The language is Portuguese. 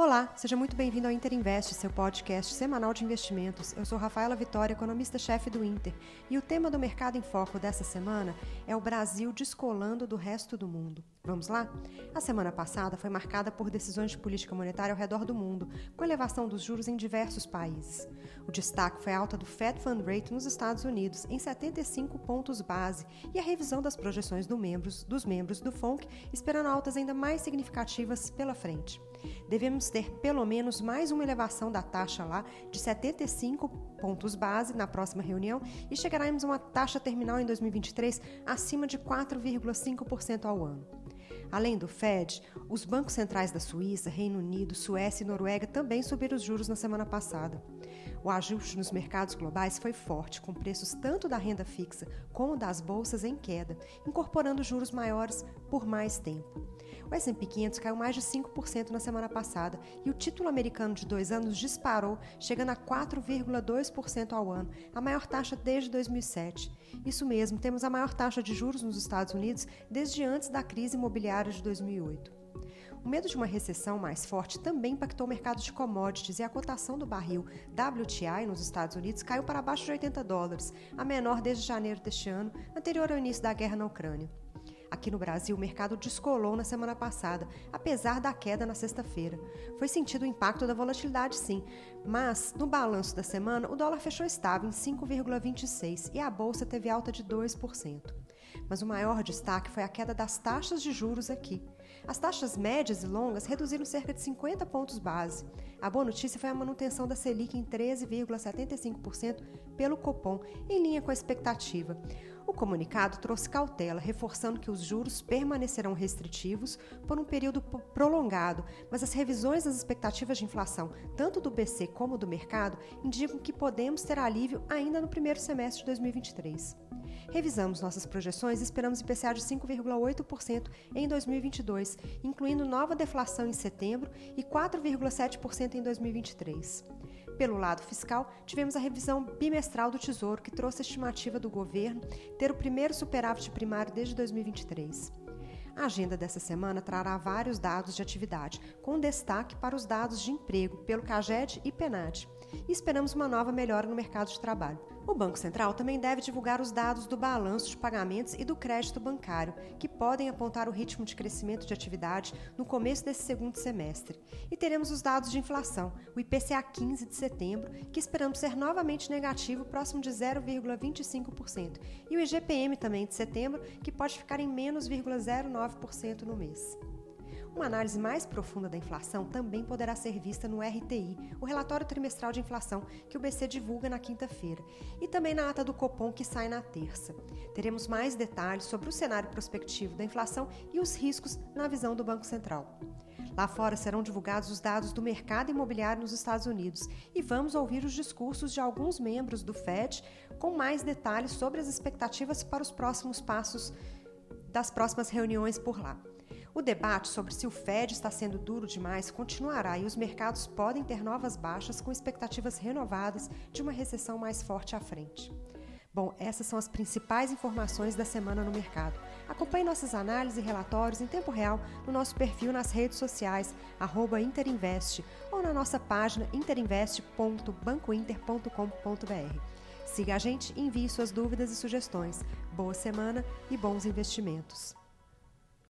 Olá, seja muito bem-vindo ao Inter Invest, seu podcast semanal de investimentos. Eu sou Rafaela Vitória, economista-chefe do Inter, e o tema do Mercado em Foco dessa semana é o Brasil descolando do resto do mundo. Vamos lá? A semana passada foi marcada por decisões de política monetária ao redor do mundo, com elevação dos juros em diversos países. O destaque foi a alta do Fed Fund Rate nos Estados Unidos, em 75 pontos base, e a revisão das projeções do membros, dos membros do FONC, esperando altas ainda mais significativas pela frente. Devemos ter pelo menos mais uma elevação da taxa lá de 75 pontos base na próxima reunião e chegaremos a uma taxa terminal em 2023 acima de 4,5% ao ano. Além do Fed, os bancos centrais da Suíça, Reino Unido, Suécia e Noruega também subiram os juros na semana passada. O ajuste nos mercados globais foi forte, com preços tanto da renda fixa como das bolsas em queda, incorporando juros maiores por mais tempo. O S&P 500 caiu mais de 5% na semana passada e o título americano de dois anos disparou, chegando a 4,2% ao ano, a maior taxa desde 2007. Isso mesmo, temos a maior taxa de juros nos Estados Unidos desde antes da crise imobiliária de 2008. O medo de uma recessão mais forte também impactou o mercado de commodities e a cotação do barril WTI nos Estados Unidos caiu para abaixo de 80 dólares, a menor desde janeiro deste ano, anterior ao início da guerra na Ucrânia. Aqui no Brasil, o mercado descolou na semana passada, apesar da queda na sexta-feira. Foi sentido o impacto da volatilidade, sim, mas no balanço da semana, o dólar fechou estável em 5,26 e a bolsa teve alta de 2%. Mas o maior destaque foi a queda das taxas de juros aqui. As taxas médias e longas reduziram cerca de 50 pontos base. A boa notícia foi a manutenção da Selic em 13,75% pelo Copom, em linha com a expectativa. O comunicado trouxe cautela, reforçando que os juros permanecerão restritivos por um período prolongado, mas as revisões das expectativas de inflação, tanto do BC como do mercado, indicam que podemos ter alívio ainda no primeiro semestre de 2023. Revisamos nossas projeções e esperamos IPCA de 5,8% em 2022, incluindo nova deflação em setembro e 4,7% em 2023. Pelo lado fiscal, tivemos a revisão bimestral do Tesouro, que trouxe a estimativa do governo ter o primeiro superávit primário desde 2023. A agenda dessa semana trará vários dados de atividade, com destaque para os dados de emprego pelo CAGED e PENAD. E esperamos uma nova melhora no mercado de trabalho. O Banco Central também deve divulgar os dados do balanço de pagamentos e do crédito bancário, que podem apontar o ritmo de crescimento de atividade no começo desse segundo semestre. E teremos os dados de inflação, o IPCA 15 de setembro, que esperamos ser novamente negativo, próximo de 0,25%, e o IGPM também de setembro, que pode ficar em menos 0,09% no mês. Uma análise mais profunda da inflação também poderá ser vista no RTI, o relatório trimestral de inflação que o BC divulga na quinta-feira, e também na ata do Copom que sai na terça. Teremos mais detalhes sobre o cenário prospectivo da inflação e os riscos na visão do Banco Central. Lá fora serão divulgados os dados do mercado imobiliário nos Estados Unidos e vamos ouvir os discursos de alguns membros do FED com mais detalhes sobre as expectativas para os próximos passos das próximas reuniões por lá. O debate sobre se o Fed está sendo duro demais continuará e os mercados podem ter novas baixas com expectativas renovadas de uma recessão mais forte à frente. Bom, essas são as principais informações da semana no mercado. Acompanhe nossas análises e relatórios em tempo real no nosso perfil nas redes sociais, Interinvest, ou na nossa página interinvest.bancointer.com.br. Siga a gente envie suas dúvidas e sugestões. Boa semana e bons investimentos.